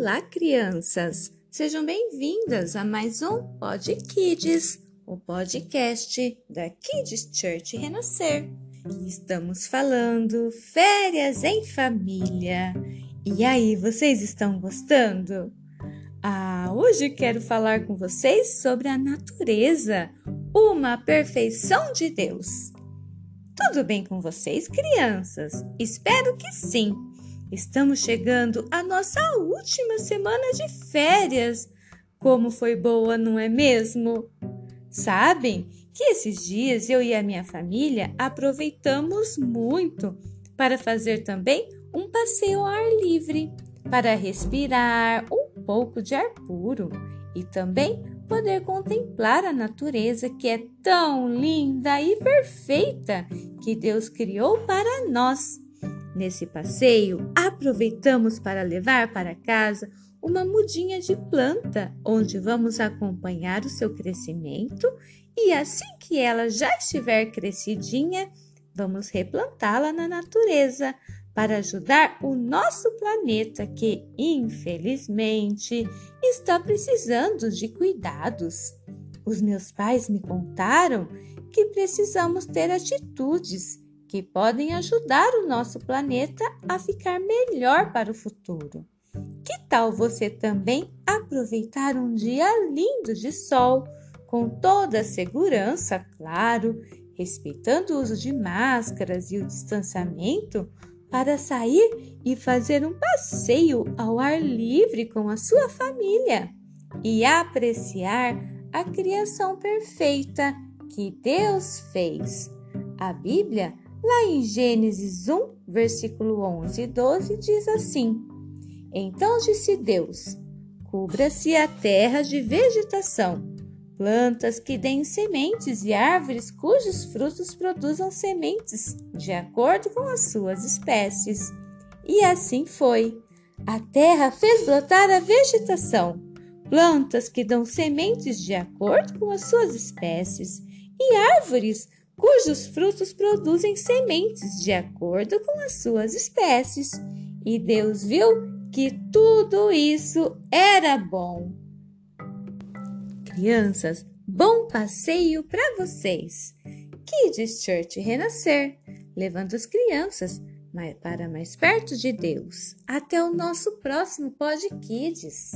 Olá, crianças! Sejam bem-vindas a mais um Pod Kids, o podcast da Kids Church Renascer. Estamos falando férias em família. E aí, vocês estão gostando? Ah, hoje quero falar com vocês sobre a natureza, uma perfeição de Deus. Tudo bem com vocês, crianças? Espero que sim. Estamos chegando à nossa última semana de férias. Como foi boa, não é mesmo? Sabem que esses dias eu e a minha família aproveitamos muito para fazer também um passeio ao ar livre, para respirar um pouco de ar puro e também poder contemplar a natureza que é tão linda e perfeita que Deus criou para nós. Nesse passeio, aproveitamos para levar para casa uma mudinha de planta, onde vamos acompanhar o seu crescimento e assim que ela já estiver crescidinha, vamos replantá-la na natureza para ajudar o nosso planeta que, infelizmente, está precisando de cuidados. Os meus pais me contaram que precisamos ter atitudes que podem ajudar o nosso planeta a ficar melhor para o futuro. Que tal você também aproveitar um dia lindo de sol, com toda a segurança, claro, respeitando o uso de máscaras e o distanciamento, para sair e fazer um passeio ao ar livre com a sua família e apreciar a criação perfeita que Deus fez. A Bíblia Lá em Gênesis 1, versículo 11 e 12, diz assim: Então disse Deus: Cubra-se a terra de vegetação, plantas que deem sementes e árvores cujos frutos produzam sementes, de acordo com as suas espécies. E assim foi. A terra fez brotar a vegetação, plantas que dão sementes de acordo com as suas espécies, e árvores cujos frutos produzem sementes de acordo com as suas espécies. E Deus viu que tudo isso era bom. Crianças, bom passeio para vocês! Kids Church Renascer, levando as crianças para mais perto de Deus. Até o nosso próximo Pod Kids!